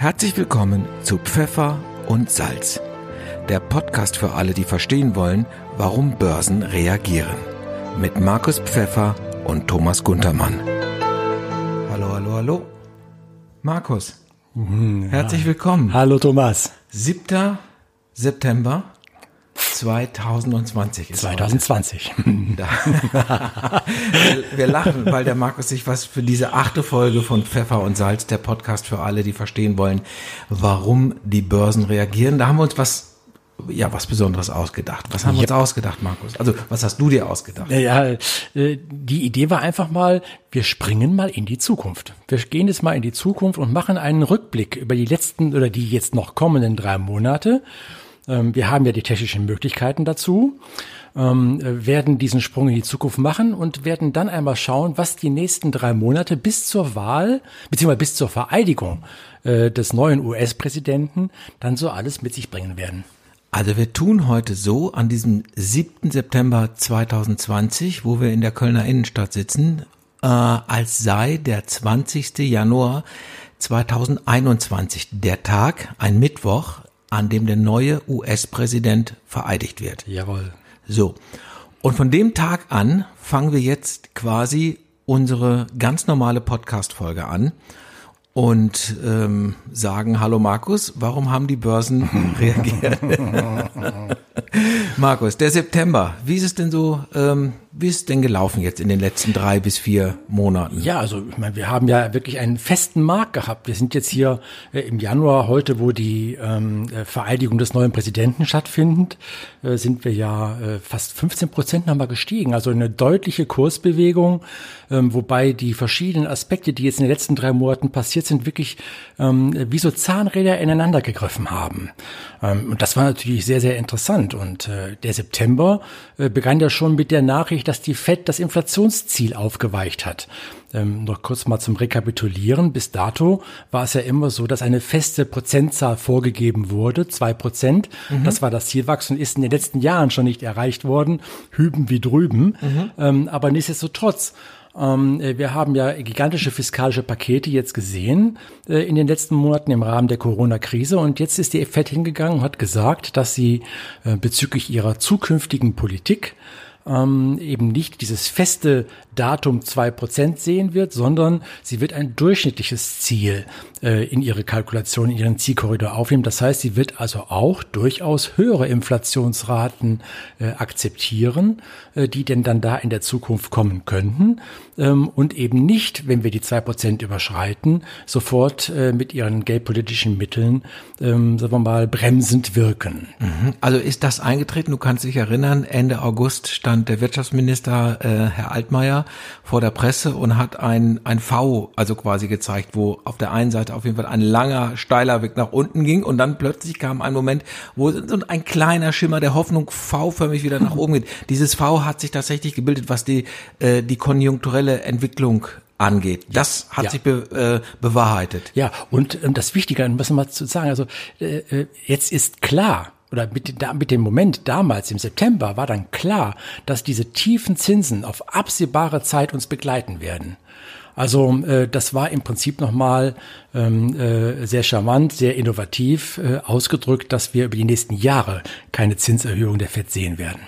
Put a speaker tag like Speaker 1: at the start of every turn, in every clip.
Speaker 1: Herzlich willkommen zu Pfeffer und Salz, der Podcast für alle, die verstehen wollen, warum Börsen reagieren. Mit Markus Pfeffer und Thomas Guntermann. Hallo, hallo, hallo. Markus, herzlich willkommen.
Speaker 2: Hallo Thomas.
Speaker 1: 7. September 2020 ist
Speaker 2: 2020.
Speaker 1: Da. wir, lachen, weil der Markus sich was für diese achte Folge von Pfeffer und Salz, der Podcast für alle, die verstehen wollen, warum die Börsen reagieren. Da haben wir uns was, ja, was Besonderes ausgedacht. Was haben wir uns ausgedacht, Markus? Also, was hast du dir ausgedacht?
Speaker 2: Ja, äh, die Idee war einfach mal, wir springen mal in die Zukunft. Wir gehen jetzt mal in die Zukunft und machen einen Rückblick über die letzten oder die jetzt noch kommenden drei Monate. Ähm, wir haben ja die technischen Möglichkeiten dazu, ähm, werden diesen Sprung in die Zukunft machen und werden dann einmal schauen, was die nächsten drei Monate bis zur Wahl beziehungsweise bis zur Vereidigung äh, des neuen US-Präsidenten dann so alles mit sich bringen werden.
Speaker 1: Also wir tun heute so an diesem 7. September 2020, wo wir in der Kölner Innenstadt sitzen, äh, als sei der 20. Januar 2021 der Tag, ein Mittwoch, an dem der neue US-Präsident vereidigt wird.
Speaker 2: Jawohl.
Speaker 1: So. Und von dem Tag an fangen wir jetzt quasi unsere ganz normale Podcast-Folge an und ähm, sagen, hallo Markus, warum haben die Börsen reagiert? Markus, der September, wie ist es denn so, ähm, wie ist denn gelaufen jetzt in den letzten drei bis vier Monaten?
Speaker 2: Ja, also ich meine, wir haben ja wirklich einen festen Markt gehabt. Wir sind jetzt hier äh, im Januar, heute, wo die ähm, äh, Vereidigung des neuen Präsidenten stattfindet, äh, sind wir ja äh, fast 15 Prozent nochmal gestiegen. Also eine deutliche Kursbewegung, ähm, wobei die verschiedenen Aspekte, die jetzt in den letzten drei Monaten passiert sind, wirklich ähm, wie so Zahnräder ineinander gegriffen haben. Ähm, und das war natürlich sehr, sehr interessant. Und äh, der September äh, begann ja schon mit der Nachricht, dass die Fed das Inflationsziel aufgeweicht hat. Ähm, noch kurz mal zum Rekapitulieren. Bis dato war es ja immer so, dass eine feste Prozentzahl vorgegeben wurde, zwei Prozent. Mhm. Das war das Zielwachstum, ist in den letzten Jahren schon nicht erreicht worden, hüben wie drüben. Mhm. Ähm, aber nichtsdestotrotz ähm, wir haben ja gigantische fiskalische Pakete jetzt gesehen äh, in den letzten Monaten im Rahmen der Corona-Krise. Und jetzt ist die FED hingegangen und hat gesagt, dass sie äh, bezüglich ihrer zukünftigen Politik ähm, eben nicht dieses feste Datum zwei Prozent sehen wird, sondern sie wird ein durchschnittliches Ziel äh, in ihre Kalkulation, in ihren Zielkorridor aufnehmen. Das heißt, sie wird also auch durchaus höhere Inflationsraten äh, akzeptieren, äh, die denn dann da in der Zukunft kommen könnten ähm, und eben nicht, wenn wir die zwei Prozent überschreiten, sofort äh, mit ihren geldpolitischen Mitteln, ähm, sagen wir mal, bremsend wirken.
Speaker 1: Mhm. Also ist das eingetreten? Du kannst dich erinnern, Ende August stand der Wirtschaftsminister äh, Herr Altmaier vor der Presse und hat ein, ein V, also quasi gezeigt, wo auf der einen Seite auf jeden Fall ein langer, steiler Weg nach unten ging und dann plötzlich kam ein Moment, wo so ein kleiner Schimmer der Hoffnung V-förmig wieder nach oben geht. Dieses V hat sich tatsächlich gebildet, was die, äh, die konjunkturelle Entwicklung angeht. Das hat ja. sich be, äh, bewahrheitet.
Speaker 2: Ja, und ähm, das Wichtige, man mal zu sagen, also äh, äh jetzt ist klar, oder mit, mit dem Moment damals im September war dann klar, dass diese tiefen Zinsen auf absehbare Zeit uns begleiten werden. Also äh, das war im Prinzip nochmal ähm, äh, sehr charmant, sehr innovativ äh, ausgedrückt, dass wir über die nächsten Jahre keine Zinserhöhung der FED sehen werden.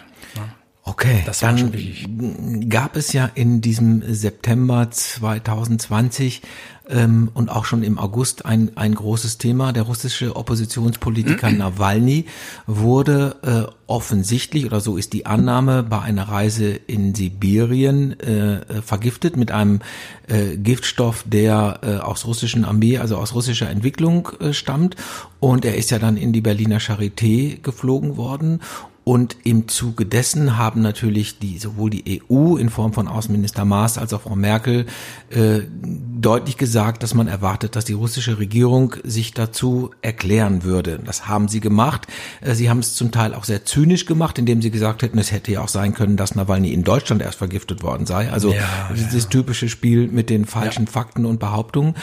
Speaker 1: Okay, das dann gab es ja in diesem September 2020 ähm, und auch schon im August ein, ein großes Thema. Der russische Oppositionspolitiker Nawalny wurde äh, offensichtlich, oder so ist die Annahme, bei einer Reise in Sibirien äh, vergiftet mit einem äh, Giftstoff, der äh, aus russischen Armee, also aus russischer Entwicklung äh, stammt. Und er ist ja dann in die Berliner Charité geflogen worden und im Zuge dessen haben natürlich die, sowohl die EU in Form von Außenminister Maas als auch Frau Merkel äh, deutlich gesagt, dass man erwartet, dass die russische Regierung sich dazu erklären würde. Das haben sie gemacht. Äh, sie haben es zum Teil auch sehr zynisch gemacht, indem sie gesagt hätten, es hätte ja auch sein können, dass Nawalny in Deutschland erst vergiftet worden sei. Also ja, dieses typische Spiel mit den falschen ja. Fakten und Behauptungen.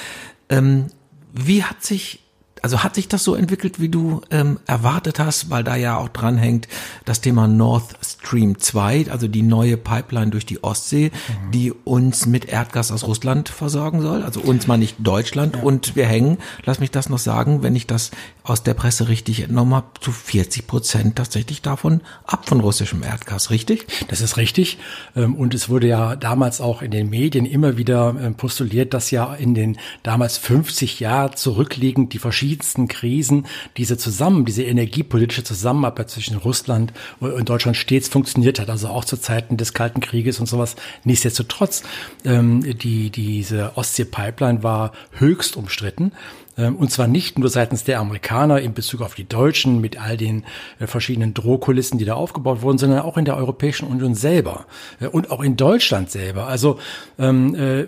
Speaker 1: Ähm, wie hat sich also hat sich das so entwickelt, wie du ähm, erwartet hast, weil da ja auch dranhängt das Thema Nord Stream 2, also die neue Pipeline durch die Ostsee, mhm. die uns mit Erdgas aus Russland versorgen soll, also uns mal nicht Deutschland ja. und wir hängen, lass mich das noch sagen, wenn ich das aus der Presse richtig entnommen habe, zu 40 Prozent tatsächlich davon ab von russischem Erdgas, richtig?
Speaker 2: Das ist richtig ähm, und es wurde ja damals auch in den Medien immer wieder ähm, postuliert, dass ja in den damals 50 Jahren zurückliegend die verschiedenen verschiedensten Krisen diese zusammen, diese energiepolitische Zusammenarbeit zwischen Russland und Deutschland stets funktioniert hat, also auch zu Zeiten des Kalten Krieges und sowas. Nichtsdestotrotz, ähm, die, diese Ostsee-Pipeline war höchst umstritten. Ähm, und zwar nicht nur seitens der Amerikaner in Bezug auf die Deutschen mit all den äh, verschiedenen Drohkulissen, die da aufgebaut wurden, sondern auch in der Europäischen Union selber äh, und auch in Deutschland selber. Also ähm, äh,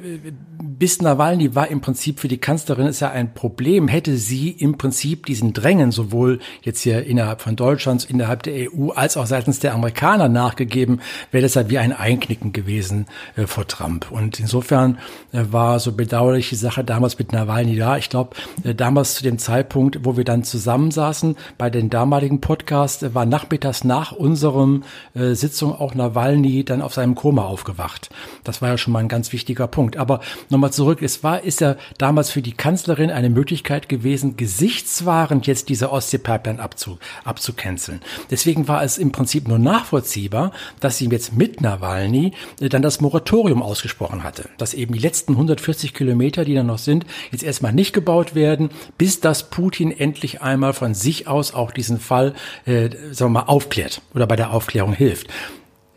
Speaker 2: bis Nawalny war im Prinzip für die Kanzlerin ist ja ein Problem, hätte sie im Prinzip diesen Drängen sowohl jetzt hier innerhalb von Deutschlands, innerhalb der EU als auch seitens der Amerikaner nachgegeben, wäre das ja wie ein Einknicken gewesen vor Trump. Und insofern war so bedauerlich die Sache damals mit Nawalny da. Ich glaube, damals zu dem Zeitpunkt, wo wir dann zusammensaßen bei den damaligen Podcast, äh, war nachmittags nach unserem äh, Sitzung auch Nawalny dann auf seinem Koma aufgewacht. Das war ja schon mal ein ganz wichtiger Punkt. Aber nochmal zurück, es war, ist ja damals für die Kanzlerin eine Möglichkeit gewesen, gesichtswahrend jetzt diese Ostsee-Pipeline abzu, abzucanceln. Deswegen war es im Prinzip nur nachvollziehbar, dass sie jetzt mit Nawalny äh, dann das Moratorium ausgesprochen hatte. Dass eben die letzten 140 Kilometer, die da noch sind, jetzt erstmal nicht gebaut werden werden, bis das Putin endlich einmal von sich aus auch diesen Fall, äh, sagen wir mal, aufklärt oder bei der Aufklärung hilft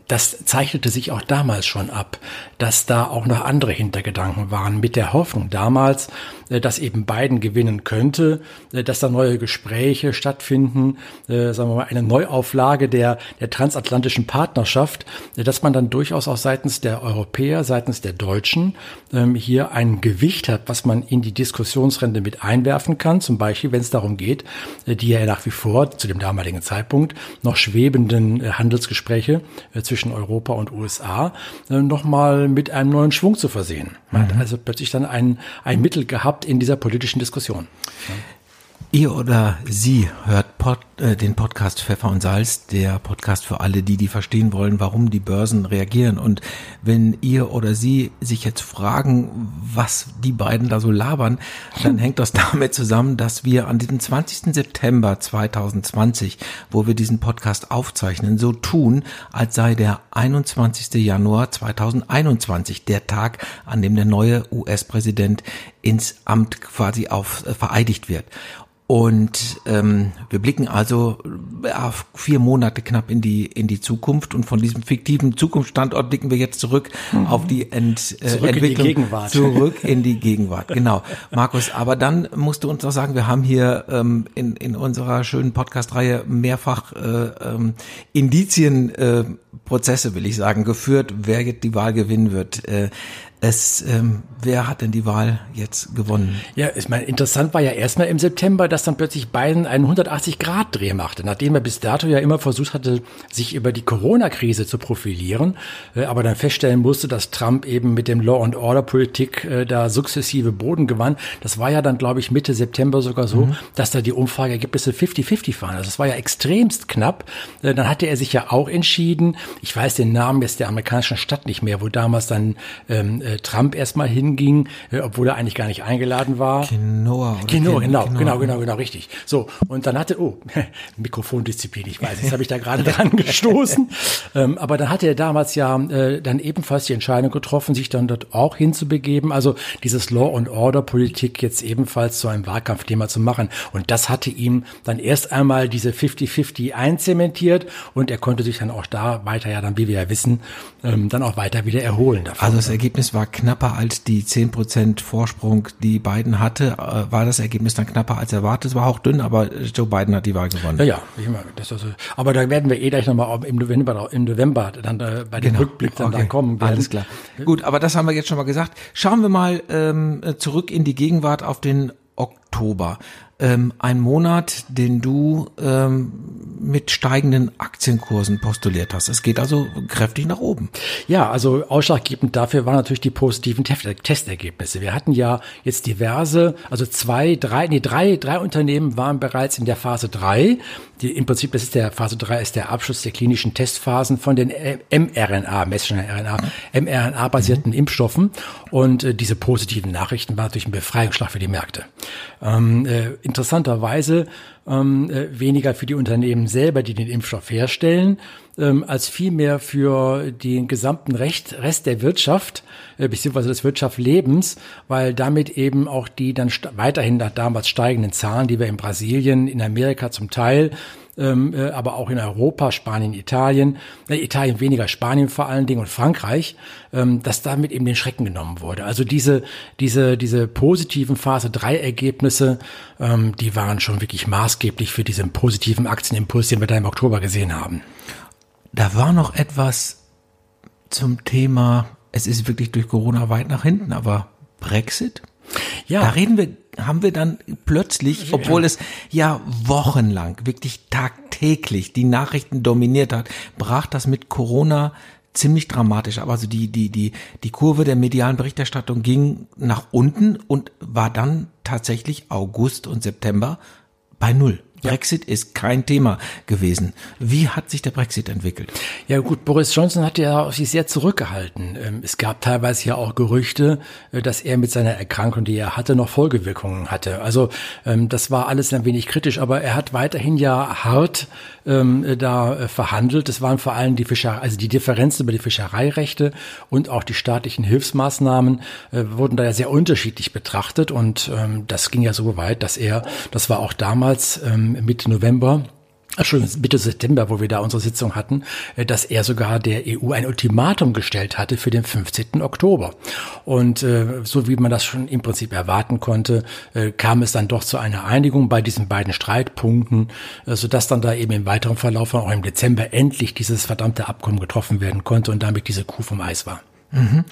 Speaker 2: das zeichnete sich auch damals schon ab, dass da auch noch andere Hintergedanken waren, mit der Hoffnung damals, äh, dass eben Biden gewinnen könnte, äh, dass da neue Gespräche stattfinden, äh, sagen wir mal eine Neuauflage der, der transatlantischen Partnerschaft, dass man dann durchaus auch seitens der Europäer, seitens der Deutschen ähm, hier ein Gewicht hat, was man in die Diskussionsrente mit einwerfen kann, zum Beispiel wenn es darum geht, die ja nach wie vor zu dem damaligen Zeitpunkt noch schwebenden Handelsgespräche zwischen Europa und USA nochmal mit einem neuen Schwung zu versehen. Man hat mhm. also plötzlich dann ein, ein Mittel gehabt, in dieser politischen Diskussion.
Speaker 1: Ihr oder Sie hört Pod, äh, den Podcast Pfeffer und Salz, der Podcast für alle, die, die verstehen wollen, warum die Börsen reagieren. Und wenn ihr oder Sie sich jetzt fragen, was die beiden da so labern, dann hängt das damit zusammen, dass wir an diesem 20. September 2020, wo wir diesen Podcast aufzeichnen, so tun, als sei der 21. Januar 2021 der Tag, an dem der neue US-Präsident ins Amt quasi auf äh, vereidigt wird. Und ähm, wir blicken also ja, vier Monate knapp in die in die Zukunft und von diesem fiktiven Zukunftsstandort blicken wir jetzt zurück mhm. auf die Ent,
Speaker 2: äh, zurück Entwicklung in die Gegenwart.
Speaker 1: zurück in die Gegenwart. Genau, Markus. Aber dann musst du uns noch sagen, wir haben hier ähm, in in unserer schönen Podcast-Reihe mehrfach äh, ähm, Indizien äh, Prozesse, will ich sagen, geführt, wer jetzt die Wahl gewinnen wird. Äh, es, ähm, wer hat denn die Wahl jetzt gewonnen?
Speaker 2: Ja, ich meine, interessant war ja erstmal im September, dass dann plötzlich Biden einen 180-Grad-Dreh machte, nachdem er bis dato ja immer versucht hatte, sich über die Corona-Krise zu profilieren, äh, aber dann feststellen musste, dass Trump eben mit dem Law-and-Order-Politik äh, da sukzessive Boden gewann. Das war ja dann, glaube ich, Mitte September sogar so, mhm. dass da die Umfrageergebnisse 50-50 waren. Also das war ja extremst knapp. Äh, dann hatte er sich ja auch entschieden, ich weiß den Namen jetzt der amerikanischen Stadt nicht mehr, wo damals dann ähm, äh, Trump erstmal hinging, äh, obwohl er eigentlich gar nicht eingeladen war.
Speaker 1: Quinoa.
Speaker 2: Oder Quinoa, genau, Quinoa. genau, genau, genau, richtig. So, und dann hatte, oh, Mikrofondisziplin, ich weiß, jetzt habe ich da gerade dran gestoßen. ähm, aber dann hatte er damals ja äh, dann ebenfalls die Entscheidung getroffen, sich dann dort auch hinzubegeben. Also dieses Law and Order Politik jetzt ebenfalls zu einem Wahlkampfthema zu machen. Und das hatte ihm dann erst einmal diese 50-50 einzementiert und er konnte sich dann auch da weiter ja dann, wie wir ja wissen, ähm, dann auch weiter wieder erholen
Speaker 1: davon. Also das Ergebnis war war knapper als die 10% Vorsprung, die Biden hatte. Äh, war das Ergebnis dann knapper als erwartet? Es war auch dünn, aber Joe Biden hat die Wahl gewonnen.
Speaker 2: Ja, ja. Ich meine, das also, aber da werden wir eh gleich nochmal im November, im November dann äh, bei dem genau. Rückblick dann okay. da kommen.
Speaker 1: Werden. Alles klar. Gut, aber das haben wir jetzt schon mal gesagt. Schauen wir mal ähm, zurück in die Gegenwart auf den Oktober. Ähm, ein Monat, den du ähm, mit steigenden Aktienkursen postuliert hast. Es geht also kräftig nach oben.
Speaker 2: Ja, also ausschlaggebend dafür waren natürlich die positiven Testergebnisse. Wir hatten ja jetzt diverse, also zwei, drei, nee, drei, drei Unternehmen waren bereits in der Phase drei. Die, Im Prinzip, das ist der Phase drei ist der Abschluss der klinischen Testphasen von den mRNA, Messenger-RNA, mRNA-basierten mhm. Impfstoffen. Und äh, diese positiven Nachrichten waren natürlich ein Befreiungsschlag für die Märkte. Ähm, äh, interessanterweise ähm, äh, weniger für die Unternehmen selber, die den Impfstoff herstellen, ähm, als vielmehr für den gesamten Recht, Rest der Wirtschaft äh, beziehungsweise des Wirtschaftslebens, weil damit eben auch die dann weiterhin nach damals steigenden Zahlen, die wir in Brasilien, in Amerika zum Teil ähm, äh, aber auch in Europa, Spanien, Italien, Italien weniger, Spanien vor allen Dingen und Frankreich, ähm, dass damit eben den Schrecken genommen wurde. Also diese, diese, diese positiven Phase 3 Ergebnisse, ähm, die waren schon wirklich maßgeblich für diesen positiven Aktienimpuls, den wir da im Oktober gesehen haben.
Speaker 1: Da war noch etwas zum Thema, es ist wirklich durch Corona weit nach hinten, aber Brexit? Ja. Da reden wir, haben wir dann plötzlich, obwohl es ja wochenlang, wirklich tagtäglich die Nachrichten dominiert hat, brach das mit Corona ziemlich dramatisch. Aber also die, die, die, die Kurve der medialen Berichterstattung ging nach unten und war dann tatsächlich August und September bei Null. Brexit ist kein Thema gewesen. Wie hat sich der Brexit entwickelt?
Speaker 2: Ja gut, Boris Johnson hat ja sich sehr zurückgehalten. Ähm, es gab teilweise ja auch Gerüchte, äh, dass er mit seiner Erkrankung, die er hatte, noch Folgewirkungen hatte. Also ähm, das war alles ein wenig kritisch, aber er hat weiterhin ja hart ähm, da äh, verhandelt. Es waren vor allem die Fischerei, also die Differenzen über die Fischereirechte und auch die staatlichen Hilfsmaßnahmen äh, wurden da ja sehr unterschiedlich betrachtet und das ging ja so weit, dass er, das war auch damals Mitte November, Entschuldigung, Mitte September, wo wir da unsere Sitzung hatten, äh, dass er sogar der EU ein Ultimatum gestellt hatte für den 15. Oktober. Und äh, so wie man das schon im Prinzip erwarten konnte, äh, kam es dann doch zu einer Einigung bei diesen beiden Streitpunkten, sodass dann da eben im weiteren Verlauf auch im Dezember endlich dieses verdammte Abkommen getroffen werden konnte und damit diese Kuh vom Eis war.
Speaker 1: Mhm.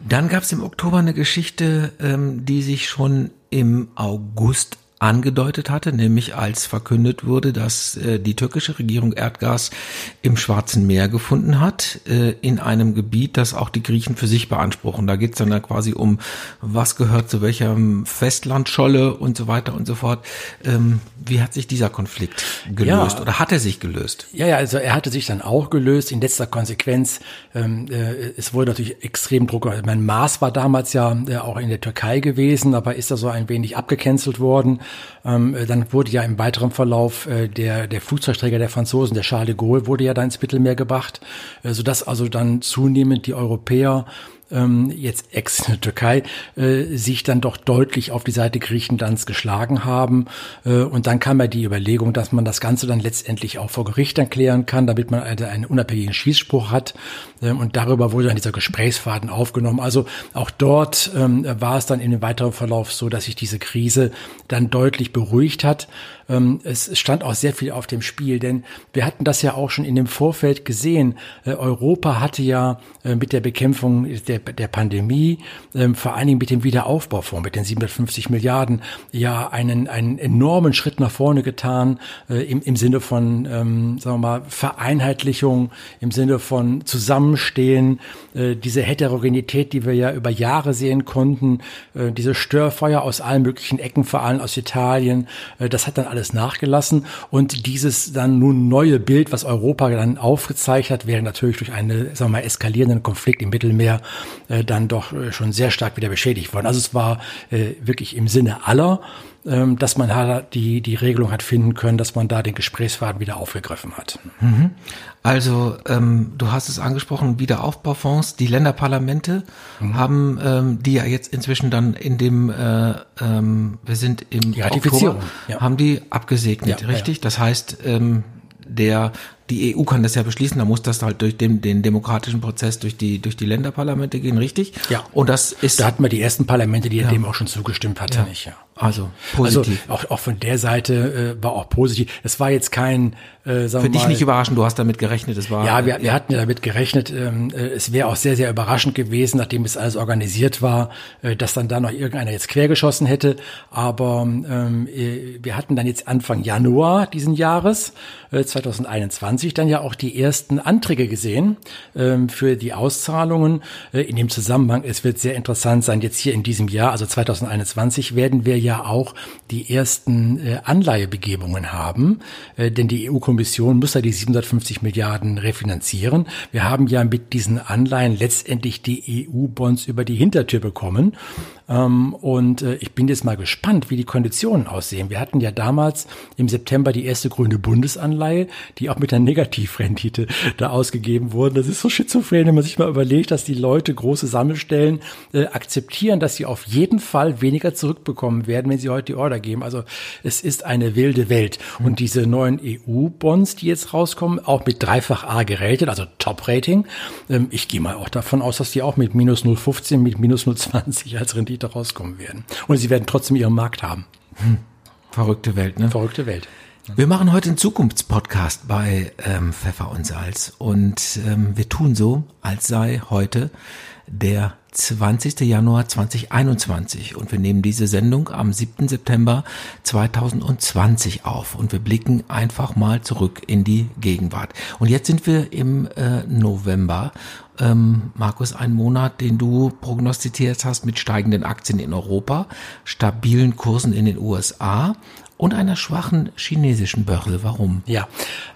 Speaker 1: Dann gab es im Oktober eine Geschichte, ähm, die sich schon im August angedeutet hatte, nämlich als verkündet wurde, dass äh, die türkische Regierung Erdgas im Schwarzen Meer gefunden hat, äh, in einem Gebiet, das auch die Griechen für sich beanspruchen. Da geht es dann ja quasi um, was gehört zu welcher Festlandscholle und so weiter und so fort. Ähm, wie hat sich dieser Konflikt gelöst ja, oder hat er sich gelöst?
Speaker 2: Ja, ja, also er hatte sich dann auch gelöst. In letzter Konsequenz, ähm, äh, es wurde natürlich extrem Druck. Mein Maß war damals ja äh, auch in der Türkei gewesen, aber ist da so ein wenig abgecancelt worden. Ähm, dann wurde ja im weiteren Verlauf äh, der, der Flugzeugträger der Franzosen, der Charles de Gaulle, wurde ja da ins Mittelmeer gebracht, äh, sodass also dann zunehmend die Europäer ähm, jetzt Ex-Türkei, äh, sich dann doch deutlich auf die Seite Griechenlands geschlagen haben. Äh, und dann kam ja die Überlegung, dass man das Ganze dann letztendlich auch vor Gericht erklären kann, damit man also einen unabhängigen Schießspruch hat. Ähm, und darüber wurde dann dieser Gesprächsfaden aufgenommen. Also auch dort ähm, war es dann in dem weiteren Verlauf so, dass sich diese Krise dann deutlich beruhigt hat. Ähm, es stand auch sehr viel auf dem Spiel, denn wir hatten das ja auch schon in dem Vorfeld gesehen. Äh, Europa hatte ja äh, mit der Bekämpfung der, der Pandemie, ähm, vor allen Dingen mit dem Wiederaufbaufonds, mit den 750 Milliarden, ja einen, einen enormen Schritt nach vorne getan, äh, im, im Sinne von, ähm, sagen wir mal, Vereinheitlichung, im Sinne von Zusammenstehen, diese Heterogenität, die wir ja über Jahre sehen konnten, diese Störfeuer aus allen möglichen Ecken, vor allem aus Italien, das hat dann alles nachgelassen und dieses dann nun neue Bild, was Europa dann aufgezeichnet hat, wäre natürlich durch einen, sagen wir mal, eskalierenden Konflikt im Mittelmeer äh, dann doch äh, schon sehr stark wieder beschädigt worden. Also es war äh, wirklich im Sinne aller, dass man halt die, die Regelung hat finden können, dass man da den Gesprächsfaden wieder aufgegriffen hat.
Speaker 1: Mhm. Also ähm, du hast es angesprochen, Wiederaufbaufonds, die Länderparlamente mhm. haben ähm, die ja jetzt inzwischen dann in dem, äh, ähm, wir sind im
Speaker 2: die Ratifizierung,
Speaker 1: Oktober, ja. haben die abgesegnet, ja, richtig? Ja. Das heißt, ähm, der die EU kann das ja beschließen, da muss das halt durch den, den demokratischen Prozess durch die durch die Länderparlamente gehen, richtig?
Speaker 2: Ja. Und das ist
Speaker 1: da hatten wir die ersten Parlamente, die ja. dem auch schon zugestimmt hatten, ja.
Speaker 2: nicht? Ja. Also positiv. Also auch, auch von der Seite äh, war auch positiv. Es war jetzt kein
Speaker 1: Äh, Für dich mal, nicht überraschend, du hast damit gerechnet, es war.
Speaker 2: Ja, wir, wir hatten ja damit gerechnet. Ähm, äh, es wäre auch sehr, sehr überraschend gewesen, nachdem es alles organisiert war, äh, dass dann da noch irgendeiner jetzt quergeschossen hätte. Aber ähm, äh, wir hatten dann jetzt Anfang Januar diesen Jahres, äh, 2021, dann ja auch die ersten Anträge gesehen ähm, für die Auszahlungen. Äh, in dem Zusammenhang, es wird sehr interessant sein, jetzt hier in diesem Jahr, also 2021, werden wir ja auch die ersten äh, Anleihebegebungen haben, äh, denn die EU-Kommission Kommission muss ja die 750 Milliarden refinanzieren. Wir haben ja mit diesen Anleihen letztendlich die EU-Bonds über die Hintertür bekommen. Ähm, und äh, ich bin jetzt mal gespannt, wie die Konditionen aussehen. Wir hatten ja damals im September die erste grüne Bundesanleihe, die auch mit einer Negativrendite da ausgegeben wurde. Das ist so schizophren, wenn man sich mal überlegt, dass die Leute große Sammelstellen äh, akzeptieren, dass sie auf jeden Fall weniger zurückbekommen werden, wenn sie heute die Order geben. Also es ist eine wilde Welt. Und hm. diese neuen EU-Bonds, die jetzt rauskommen, auch mit dreifach A geratet, also Top-Rating. Ähm, ich gehe mal auch davon aus, dass die auch mit minus 0,15, mit minus 0,20 als Rendite rauskommen werden. Und sie werden trotzdem ihren Markt haben. Hm.
Speaker 1: Verrückte Welt, ne?
Speaker 2: Verrückte Welt.
Speaker 1: Wir machen heute einen Zukunftspodcast bei ähm, Pfeffer und Salz und ähm, wir tun so, als sei heute der 20. Januar 2021 und wir nehmen diese Sendung am 7. September 2020 auf und wir blicken einfach mal zurück in die Gegenwart. Und jetzt sind wir im äh, November ähm, Markus, ein Monat, den du prognostiziert hast mit steigenden Aktien in Europa, stabilen Kursen in den USA und einer schwachen chinesischen Börse. Warum?
Speaker 2: Ja,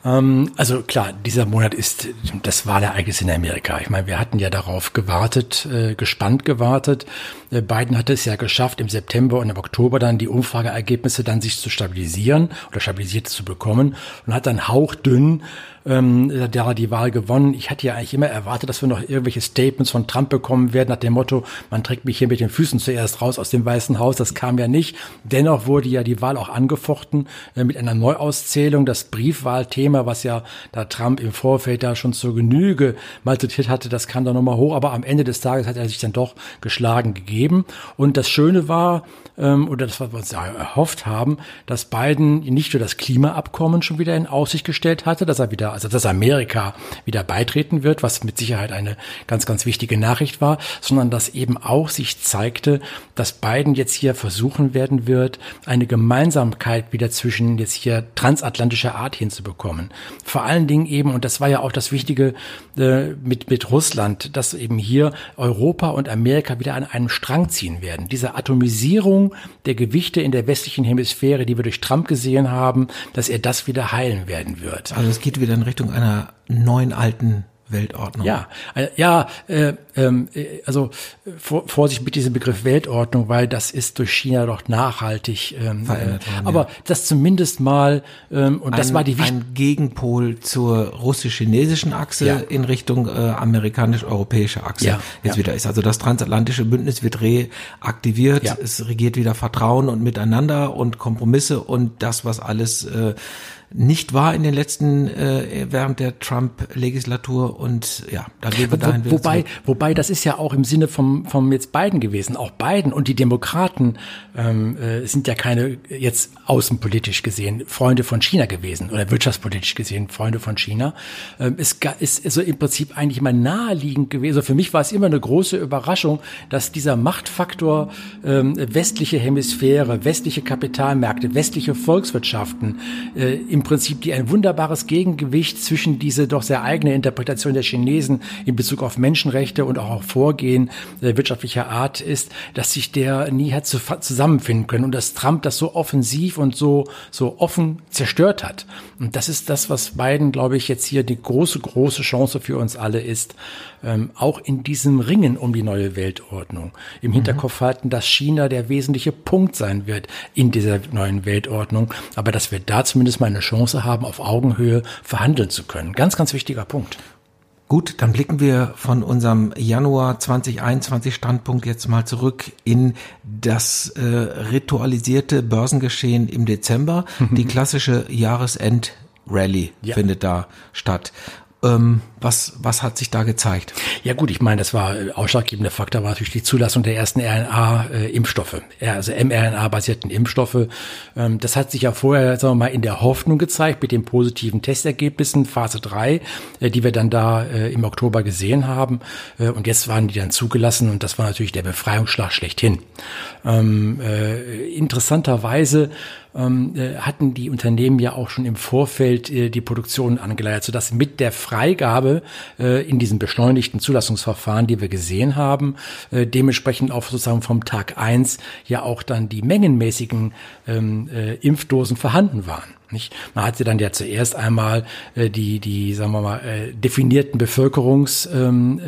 Speaker 2: ähm, also klar, dieser Monat ist das Wahlereignis in Amerika. Ich meine, wir hatten ja darauf gewartet, äh, gespannt gewartet. Äh, Biden hatte es ja geschafft, im September und im Oktober dann die Umfrageergebnisse dann sich zu stabilisieren oder stabilisiert zu bekommen und hat dann hauchdünn ähm, der die Wahl gewonnen. Ich hatte ja eigentlich immer erwartet, dass wir noch irgendwelche Statements von Trump bekommen werden nach dem Motto, man trägt mich hier mit den Füßen zuerst raus aus dem Weißen Haus. Das kam ja nicht. Dennoch wurde ja die Wahl auch angefochten äh, mit einer Neuauszählung. Das Briefwahlthema, was ja da Trump im Vorfeld da schon zur Genüge malträtiert hatte, das kam dann nochmal hoch. Aber am Ende des Tages hat er sich dann doch geschlagen gegeben. Und das Schöne war, ähm, oder das, was wir uns ja erhofft haben, dass Biden nicht nur das Klimaabkommen schon wieder in Aussicht gestellt hatte, dass er wieder also dass Amerika wieder beitreten wird, was mit Sicherheit eine ganz, ganz wichtige Nachricht war, sondern dass eben auch sich zeigte, dass Biden jetzt hier versuchen werden wird, eine Gemeinsamkeit wieder zwischen jetzt hier transatlantischer Art hinzubekommen. Vor allen Dingen eben, und das war ja auch das Wichtige äh, mit, mit Russland, dass eben hier Europa und Amerika wieder an einem Strang ziehen werden. Diese Atomisierung der Gewichte in der westlichen Hemisphäre, die wir durch Trump gesehen haben, dass er das wieder heilen werden wird.
Speaker 1: Also es geht wieder in Richtung einer neuen alten Weltordnung.
Speaker 2: Ja, äh, ja, äh, ähm, äh, also vor, Vorsicht mit diesem Begriff Weltordnung, weil das ist durch China doch nachhaltig ähm, verändert worden. Äh, aber ja. das zumindest mal ähm, und
Speaker 1: ein,
Speaker 2: das war die
Speaker 1: ein Gegenpol zur russisch-chinesischen Achse ja. in Richtung äh, amerikanisch-europäische Achse ja. jetzt wieder ist. Also das transatlantische Bündnis wird reaktiviert, es regiert wieder Vertrauen und Miteinander und Kompromisse und das, was alles äh, nicht war in den letzten äh, während der Trump-Legislatur und ja, da gehen wir dahin.
Speaker 2: Wo, wobei, wobei das ist ja auch im Sinne vom vom jetzt Biden gewesen. Auch Biden und die Demokraten ähm, äh, sind ja keine jetzt außenpolitisch gesehen Freunde von China gewesen oder wirtschaftspolitisch gesehen Freunde von China. Ähm, es ist also im Prinzip eigentlich immer naheliegend gewesen. Also für mich war es immer eine große Überraschung, dass dieser Machtfaktor ähm, westliche Hemisphäre, westliche Kapitalmärkte, westliche Volkswirtschaften äh, im im Prinzip die ein wunderbares Gegengewicht zwischen diese doch sehr eigene Interpretation der Chinesen in Bezug auf Menschenrechte und auch auf Vorgehen äh, wirtschaftlicher Art ist, dass sich der nie hat zusammenfinden können und dass Trump das so offensiv und so, so offen zerstört hat. Und das ist das, was Biden, glaube ich, jetzt hier die große, große Chance für uns alle ist, ähm, auch in diesem Ringen um die neue Weltordnung im Hinterkopf mhm. halten, dass China der wesentliche Punkt sein wird in dieser neuen Weltordnung, aber dass wir da zumindest mal eine Chance haben, auf Augenhöhe verhandeln zu können. Ganz, ganz wichtiger Punkt.
Speaker 1: Gut, dann blicken wir von unserem Januar 2021 Standpunkt jetzt mal zurück in das äh, ritualisierte Börsengeschehen im Dezember. Die klassische Jahresend-Rally ja. findet da statt. Ähm, was, was hat sich da gezeigt?
Speaker 2: Ja gut, ich meine, das war äh, ausschlaggebender Faktor war natürlich die Zulassung der ersten RNA-Impfstoffe, äh, also mRNA-basierten Impfstoffe. Ähm, das hat sich ja vorher, sagen wir mal, in der Hoffnung gezeigt mit den positiven Testergebnissen Phase 3, äh, die wir dann da äh, im Oktober gesehen haben. Äh, und jetzt waren die dann zugelassen und das war natürlich der Befreiungsschlag schlechthin. Ähm, äh, interessanterweise ähm, äh, hatten die Unternehmen ja auch schon im Vorfeld äh, die Produktion angeleiert, sodass mit der Freigabe äh, in diesen beschleunigten Zulassungsverfahren, die wir gesehen haben, äh, dementsprechend auch sozusagen vom Tag eins ja auch dann die mengenmäßigen ähm, äh, Impfdosen vorhanden waren. Nicht? Man hatte dann ja zuerst einmal äh, die, die, sagen wir mal, äh, definierten Bevölkerungsteile ähm,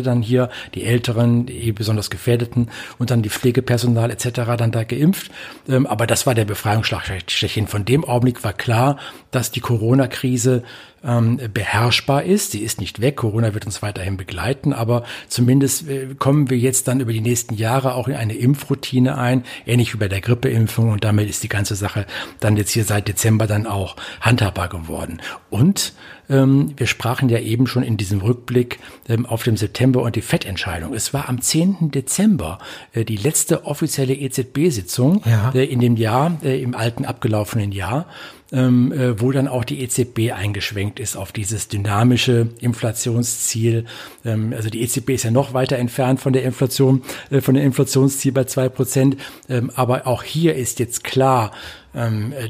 Speaker 2: äh, dann hier, die Älteren, die besonders Gefährdeten und dann die Pflegepersonal etc. dann da geimpft. Ähm, aber das war der Befreiungsschlag schlechthin. Von dem Augenblick war klar, dass die Corona-Krise ähm, beherrschbar ist. Sie ist nicht weg. Corona wird uns weiterhin begleiten, aber zumindest äh, kommen wir jetzt dann über die nächsten Jahre auch in eine Impfroutine ein, ähnlich wie bei der Grippeimpfung und damit ist die ganze Sache dann jetzt hier seit Dezember dann auch handhabbar geworden. Und wir sprachen ja eben schon in diesem Rückblick ähm, auf dem September und die FED-Entscheidung. Es war am 10. Dezember äh, die letzte offizielle EZB-Sitzung ja. äh, in dem Jahr, äh, im alten abgelaufenen Jahr ähm, äh, wo dann auch die EZB eingeschwenkt ist auf dieses dynamische Inflationsziel. Ähm, also die EZB ist ja noch weiter entfernt von der Inflation, äh, von der Inflationsziel bei zwei Prozent. Ähm, aber auch hier ist jetzt klar, ähm,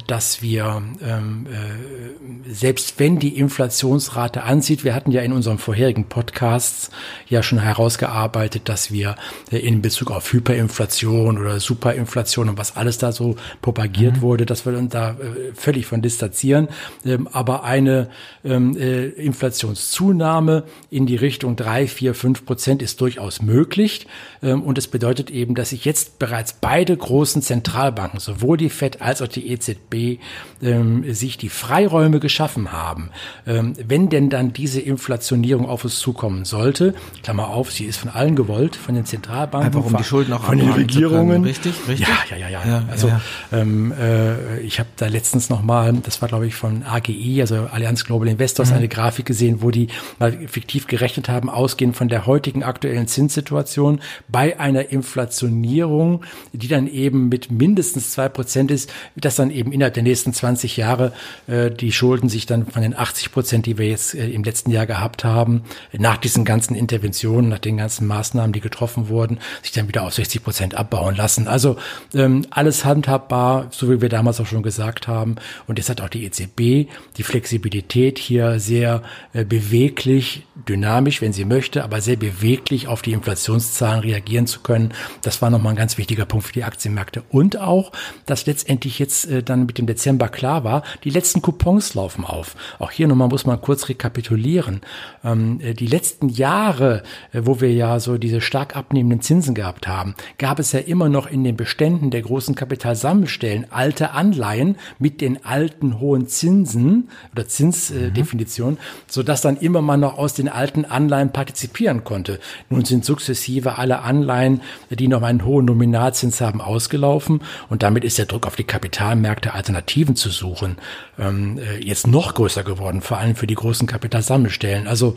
Speaker 2: dass wir, ähm, äh, selbst wenn die Inflationsrate anzieht, wir hatten ja in unserem vorherigen Podcasts ja schon herausgearbeitet, dass wir äh, in Bezug auf Hyperinflation oder Superinflation und was alles da so propagiert mhm. wurde, dass wir uns da völlig von distanzieren. Ähm, aber eine Inflationszunahme in die Richtung drei, vier, fünf Prozent ist durchaus möglich. und es bedeutet eben, dass sich jetzt bereits beide großen Zentralbanken, sowohl die FED als auch die EZB ähm, sich die Freiräume geschaffen haben, ähm, wenn denn dann diese Inflationierung auf uns zukommen sollte, Klammer auf, sie ist von allen gewollt, von den Zentralbanken,
Speaker 1: Einfach um die Schulden auch
Speaker 2: von den Regierungen,
Speaker 1: richtig, richtig,
Speaker 2: ja, ja, ja, ja. ja also ja. Ähm, äh, ich habe da letztens noch mal, das war glaube ich von AGI, also Allianz Global Investors, mhm. eine Grafik gesehen, wo die mal fiktiv gerechnet haben, ausgehend von der heutigen aktuellen Zinssituation bei einer Inflationierung, die dann eben mit mindestens zwei Prozent ist, dass dann eben innerhalb der nächsten 20 Jahre äh, die Schulden sich dann von den 80 Prozent, die wir jetzt äh, im letzten Jahr gehabt haben, nach diesen ganzen Interventionen, nach den ganzen Maßnahmen, die getroffen wurden, sich dann wieder auf 60 Prozent abbauen lassen. Also ähm, alles handhabbar, so wie wir damals auch schon gesagt haben. Und jetzt hat auch die EZB die Flexibilität hier sehr äh, beweglich, dynamisch, wenn sie möchte, aber sehr beweglich auf die Inflationszahlen reagieren zu können. Das war nochmal ein ganz wichtiger Punkt für die Aktienmärkte. Und auch, dass letztendlich jetzt jetzt äh, dann mit dem Dezember klar war, die letzten Coupons laufen auf. Auch hier nochmal muss man kurz rekapitulieren. Ähm, äh, die letzten Jahre, äh, wo wir ja so diese stark abnehmenden Zinsen gehabt haben, gab es ja immer noch in den Beständen der großen Kapitalsammelstellen alte Anleihen mit den alten hohen Zinsen oder Zinsdefinitionen, mhm. sodass dann immer man noch aus den alten Anleihen partizipieren konnte. Nun sind sukzessive alle Anleihen, die noch einen hohen Nominalzins haben, ausgelaufen und damit ist der Druck auf die Kapital Kapitalmärkte Alternativen zu suchen, ähm, äh, jetzt noch größer geworden, vor allem für die großen Kapitalsammelstellen. Also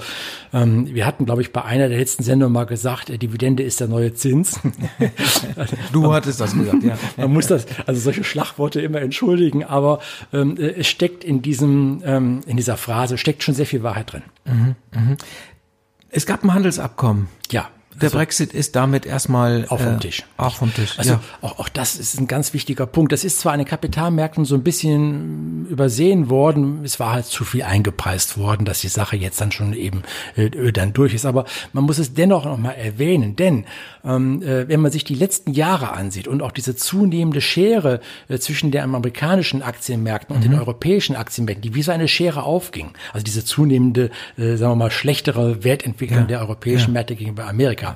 Speaker 2: ähm, wir hatten, glaube ich, bei einer der letzten Sendungen mal gesagt, äh, Dividende ist der neue Zins.
Speaker 1: du hattest das gesagt, ja.
Speaker 2: Man muss das, also solche Schlagworte immer entschuldigen, aber ähm, äh, es steckt in diesem, ähm, in dieser Phrase, steckt schon sehr viel Wahrheit drin. Mhm,
Speaker 1: mh. Es gab ein Handelsabkommen.
Speaker 2: Ja.
Speaker 1: Der also, Brexit ist damit erstmal
Speaker 2: auch vom äh, Tisch.
Speaker 1: Auch vom Tisch.
Speaker 2: Also ja. auch, auch das ist ein ganz wichtiger Punkt. Das ist zwar an den Kapitalmärkten so ein bisschen übersehen worden, es war halt zu viel eingepreist worden, dass die Sache jetzt dann schon eben äh, dann durch ist. Aber man muss es dennoch nochmal erwähnen, denn ähm, äh, wenn man sich die letzten Jahre ansieht und auch diese zunehmende Schere äh, zwischen den amerikanischen Aktienmärkten und mhm. den europäischen Aktienmärkten, die wie so eine Schere aufging, also diese zunehmende, äh, sagen wir mal, schlechtere Wertentwicklung ja. der europäischen ja. Märkte gegenüber Amerika, Äh,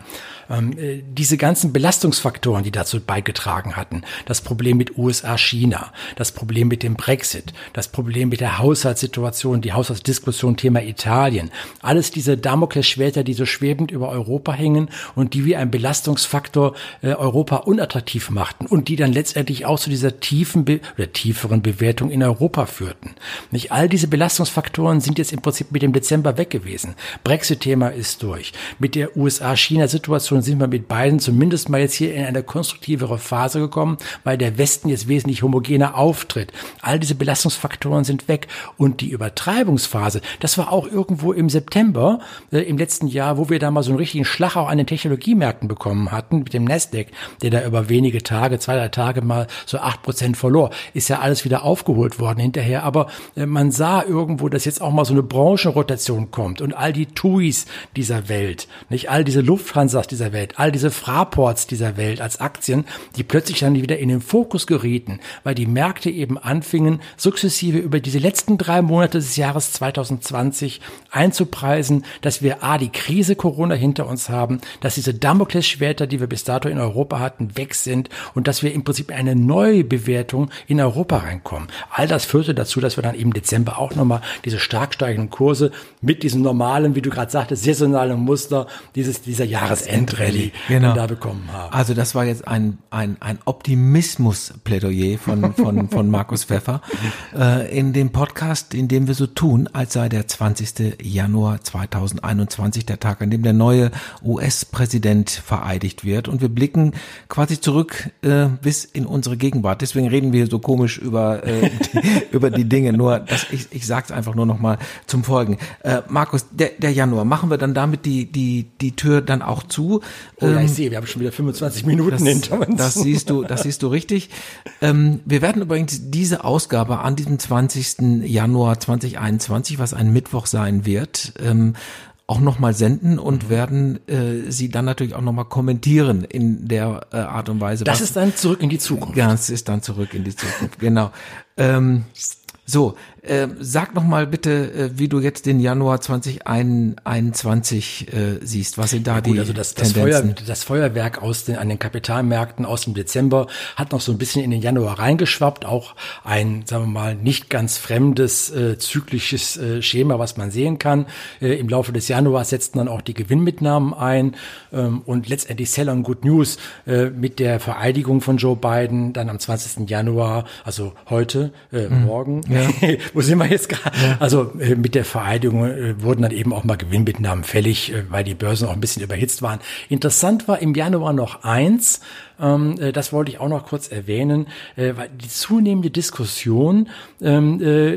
Speaker 2: diese ganzen Belastungsfaktoren, die dazu beigetragen hatten, das Problem mit USA-China, das Problem mit dem Brexit, das Problem mit der Haushaltssituation, die Haushaltsdiskussion, Thema Italien, alles diese Damoklesschwerter, die so schwebend über Europa hängen und die wie ein Belastungsfaktor äh, Europa unattraktiv machten und die dann letztendlich auch zu dieser tiefen oder tieferen Bewertung in Europa führten. Nicht all diese Belastungsfaktoren sind jetzt im Prinzip mit dem Dezember weg gewesen. Brexit-Thema ist durch. Mit der USA-China-Situation sind wir mit beiden zumindest mal jetzt hier in eine konstruktivere Phase gekommen, weil der Westen jetzt wesentlich homogener auftritt. All diese Belastungsfaktoren sind weg und die Übertreibungsphase, das war auch irgendwo im September äh, im letzten Jahr, wo wir da mal so einen richtigen Schlag auch an den Technologiemärkten bekommen hatten mit dem Nasdaq, der da über wenige Tage, zwei, drei Tage mal so acht Prozent verlor. Ist ja alles wieder aufgeholt worden hinterher, aber äh, man sah irgendwo, dass jetzt auch mal so eine Branchenrotation kommt und all die TUIs dieser Welt, nicht all diese Lufthansas dieser Welt, all diese Fraports dieser Welt als Aktien, die plötzlich dann wieder in den Fokus gerieten, weil die Märkte eben anfingen, sukzessive über diese letzten drei Monate des Jahres 2020 einzupreisen, dass wir A, die Krise Corona hinter uns haben, dass diese Damoklesschwerter, die wir bis dato in Europa hatten, weg sind und dass wir im Prinzip eine neue Bewertung in Europa reinkommen. All das führte dazu, dass wir dann im Dezember auch nochmal diese stark steigenden Kurse mit diesem normalen, wie du gerade sagtest, saisonalen Muster dieses, dieser Jahresendrallye genau. da bekommen haben.
Speaker 1: Also das war jetzt ein, ein, ein Optimismus-Plädoyer von, von, von Markus Pfeffer äh, in dem Podcast, in dem wir so tun, als sei der 20. Januar 2021 der Tag, an dem der neue US-Präsident vereidigt wird. Und wir blicken quasi zurück äh, bis in unsere Gegenwart. Deswegen reden wir so komisch über, äh, die, über die Dinge. Nur, dass ich, ich sage es einfach nur noch mal zum Folgen. Äh, Markus, der, der Januar, machen wir dann damit die, die, die Tür dann auch zu?
Speaker 2: Oh, ja, ich ähm, sehe, wir haben schon wieder 25 Minuten das,
Speaker 1: hinter uns. Das siehst du, das siehst du richtig. Ähm, wir werden übrigens diese Ausgabe an diesem 20. Januar 2021, was ein Mittwoch sein wird, ähm, auch nochmal senden und mhm. werden äh, sie dann natürlich auch nochmal kommentieren in der äh, Art und Weise.
Speaker 2: Das ist dann zurück in die Zukunft.
Speaker 1: Ja, es ist dann zurück in die Zukunft, genau. Ähm, so, äh, sag noch mal bitte, äh, wie du jetzt den Januar 2021 äh, siehst. Was sind da ja, gut, die
Speaker 2: also das, das, Feuer, das Feuerwerk aus den, an den Kapitalmärkten aus dem Dezember hat noch so ein bisschen in den Januar reingeschwappt. Auch ein, sagen wir mal, nicht ganz fremdes äh, zyklisches äh, Schema, was man sehen kann. Äh, Im Laufe des Januars setzten dann auch die Gewinnmitnahmen ein ähm, und letztendlich Sell on Good News äh, mit der Vereidigung von Joe Biden dann am 20. Januar, also heute, äh, mhm. morgen. Ja. wo sind wir jetzt gerade? Ja. Also äh, mit der Vereidigung äh, wurden dann eben auch mal Gewinnmitnahmen fällig, äh, weil die Börsen auch ein bisschen überhitzt waren. Interessant war im Januar noch eins, das wollte ich auch noch kurz erwähnen, äh, weil die zunehmende Diskussion ähm, äh,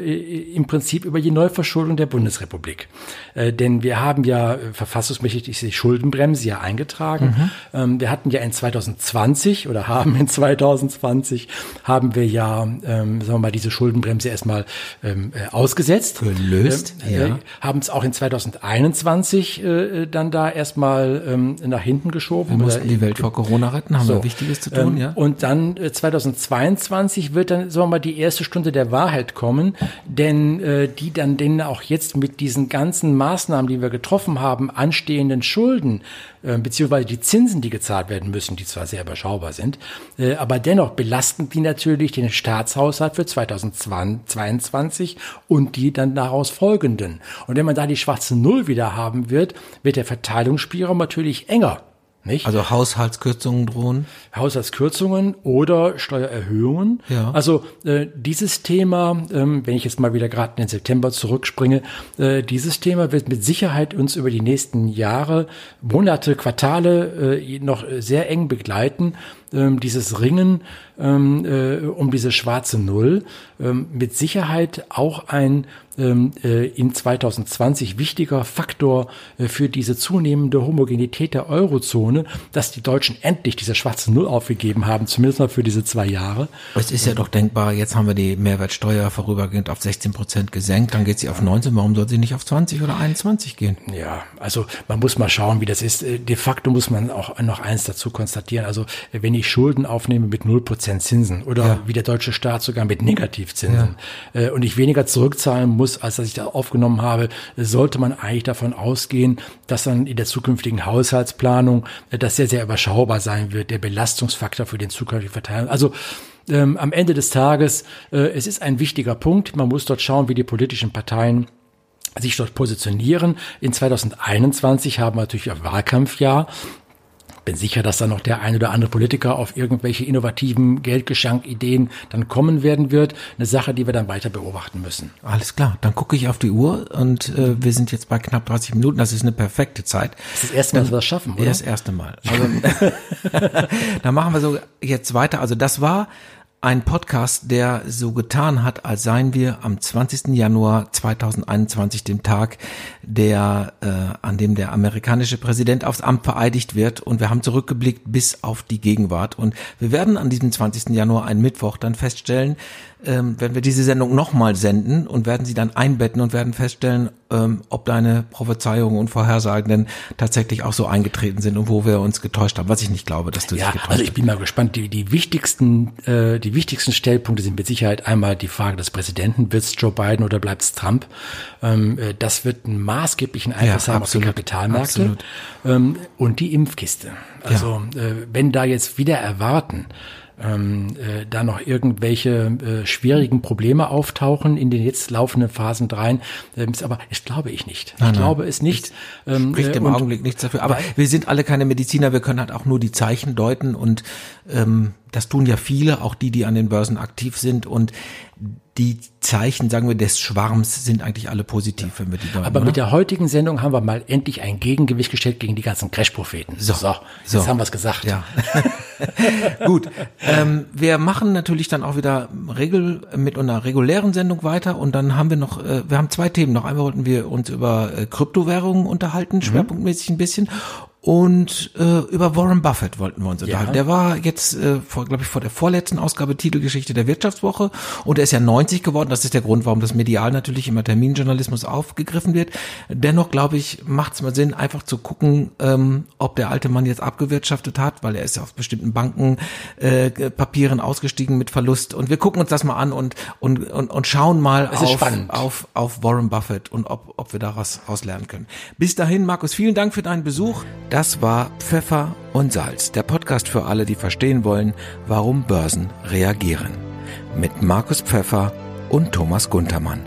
Speaker 2: im Prinzip über die Neuverschuldung der Bundesrepublik. Äh, denn wir haben ja äh, verfassungsmäßig die Schuldenbremse ja eingetragen. Mhm. Ähm, wir hatten ja in 2020 oder haben in 2020 haben wir ja, ähm, sagen wir mal, diese Schuldenbremse erstmal ähm, äh, ausgesetzt.
Speaker 1: Gelöst,
Speaker 2: ähm, äh, ja. Haben es auch in 2021 äh, dann da erstmal ähm, nach hinten geschoben.
Speaker 1: Wir mussten die Welt vor Corona retten, haben so. wir Wichtiges zu tun,
Speaker 2: ähm,
Speaker 1: ja.
Speaker 2: Und dann äh, 2022 wird dann, sagen wir mal, die erste Stunde der Wahrheit kommen, denn äh, die dann denen auch jetzt mit diesen ganzen Maßnahmen, die wir getroffen haben, anstehenden Schulden, äh, beziehungsweise die Zinsen, die gezahlt werden müssen, die zwar sehr überschaubar sind, äh, aber dennoch belasten die natürlich den Staatshaushalt für 2022 und die dann daraus folgenden. Und wenn man da die schwarze Null wieder haben wird, wird der Verteilungsspielraum natürlich enger. Nicht?
Speaker 1: Also Haushaltskürzungen drohen?
Speaker 2: Haushaltskürzungen oder Steuererhöhungen. Ja. Also äh, dieses Thema, ähm, wenn ich jetzt mal wieder gerade in den September zurückspringe, äh, dieses Thema wird mit Sicherheit uns über die nächsten Jahre, Monate, Quartale äh, noch sehr eng begleiten. Ähm, dieses Ringen ähm, äh, um diese schwarze Null ähm, mit Sicherheit auch ein ähm, äh, in 2020 wichtiger Faktor äh, für diese zunehmende Homogenität der Eurozone, dass die Deutschen endlich diese schwarze Null aufgegeben haben, zumindest mal für diese zwei Jahre.
Speaker 1: Es ist ja doch denkbar, jetzt haben wir die Mehrwertsteuer vorübergehend auf 16 Prozent gesenkt, dann geht sie auf 19, warum soll sie nicht auf 20 oder 21 gehen?
Speaker 2: Ja, also man muss mal schauen, wie das ist. Äh, de facto muss man auch noch eins dazu konstatieren. Also wenn ich Schulden aufnehme mit 0 Prozent Zinsen oder ja. wie der deutsche Staat sogar mit Negativzinsen ja. und ich weniger zurückzahlen muss, als ich da aufgenommen habe, sollte man eigentlich davon ausgehen, dass dann in der zukünftigen Haushaltsplanung das sehr, sehr überschaubar sein wird, der Belastungsfaktor für den zukünftigen Verteilung. Also ähm, am Ende des Tages, äh, es ist ein wichtiger Punkt. Man muss dort schauen, wie die politischen Parteien sich dort positionieren. In 2021 haben wir natürlich ein Wahlkampfjahr bin sicher, dass da noch der ein oder andere Politiker auf irgendwelche innovativen Geldgeschenkideen dann kommen werden wird. Eine Sache, die wir dann weiter beobachten müssen.
Speaker 1: Alles klar, dann gucke ich auf die Uhr und äh, wir sind jetzt bei knapp 30 Minuten. Das ist eine perfekte Zeit.
Speaker 2: Das ist das erste Mal, dass wir das schaffen, oder?
Speaker 1: Das erste Mal. Also, dann machen wir so jetzt weiter. Also das war ein Podcast, der so getan hat, als seien wir am 20. Januar 2021, dem Tag, der, äh, an dem der amerikanische Präsident aufs Amt vereidigt wird. Und wir haben zurückgeblickt bis auf die Gegenwart. Und wir werden an diesem 20. Januar, einen Mittwoch, dann feststellen, ähm, werden wir diese Sendung nochmal senden und werden sie dann einbetten und werden feststellen, ähm, ob deine Prophezeiungen und Vorhersagen denn tatsächlich auch so eingetreten sind und wo wir uns getäuscht haben, was ich nicht glaube, dass du
Speaker 2: ja,
Speaker 1: dich getäuscht
Speaker 2: also ich bin mal gespannt. Die, die wichtigsten, äh, die wichtigsten Stellpunkte sind mit Sicherheit einmal die Frage des Präsidenten, wird es Joe Biden oder bleibt es Trump? Ähm, äh, das wird einen maßgeblichen Einfluss ja, haben absolut, auf die Kapitalmärkte ähm, und die Impfkiste. Also ja. äh, wenn da jetzt wieder erwarten, ähm, äh, da noch irgendwelche äh, schwierigen Probleme auftauchen in den jetzt laufenden Phasen dreien. Ähm, aber das glaube ich nicht. Ich nein, glaube es nicht.
Speaker 1: Ähm, spricht im Augenblick nichts dafür. Aber wir sind alle keine Mediziner, wir können halt auch nur die Zeichen deuten und ähm, das tun ja viele, auch die, die an den Börsen aktiv sind und die Zeichen, sagen wir, des Schwarms sind eigentlich alle positiv, wenn wir die
Speaker 2: deuten. Aber mit der heutigen Sendung haben wir mal endlich ein Gegengewicht gestellt gegen die ganzen Crash-Propheten.
Speaker 1: So, so,
Speaker 2: jetzt so. haben wir es gesagt.
Speaker 1: Ja. Gut. Ähm, wir machen natürlich dann auch wieder regel, mit einer regulären Sendung weiter und dann haben wir noch, äh, wir haben zwei Themen noch. Einmal wollten wir uns über äh, Kryptowährungen unterhalten, mhm. schwerpunktmäßig ein bisschen und äh, über Warren Buffett wollten wir uns unterhalten. Ja. Der war jetzt, äh, glaube ich, vor der vorletzten Ausgabe Titelgeschichte der Wirtschaftswoche und er ist ja 90 geworden. Das ist der Grund, warum das medial natürlich immer Terminjournalismus aufgegriffen wird. Dennoch, glaube ich, macht es mal Sinn, einfach zu gucken, ähm, ob der alte Mann jetzt abgewirtschaftet hat, weil er ist ja auf bestimmten Banken äh, Papieren ausgestiegen mit Verlust. Und wir gucken uns das mal an und, und, und, und schauen mal auf, auf, auf Warren Buffett und ob, ob wir daraus lernen können. Bis dahin, Markus, vielen Dank für deinen Besuch. Das war Pfeffer und Salz, der Podcast für alle, die verstehen wollen, warum Börsen reagieren. Mit Markus Pfeffer und Thomas Guntermann.